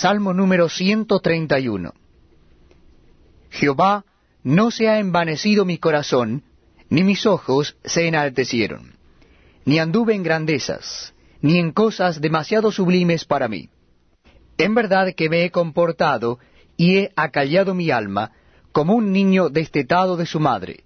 Salmo número 131. Jehová, no se ha envanecido mi corazón, ni mis ojos se enaltecieron, ni anduve en grandezas, ni en cosas demasiado sublimes para mí. En verdad que me he comportado y he acallado mi alma como un niño destetado de su madre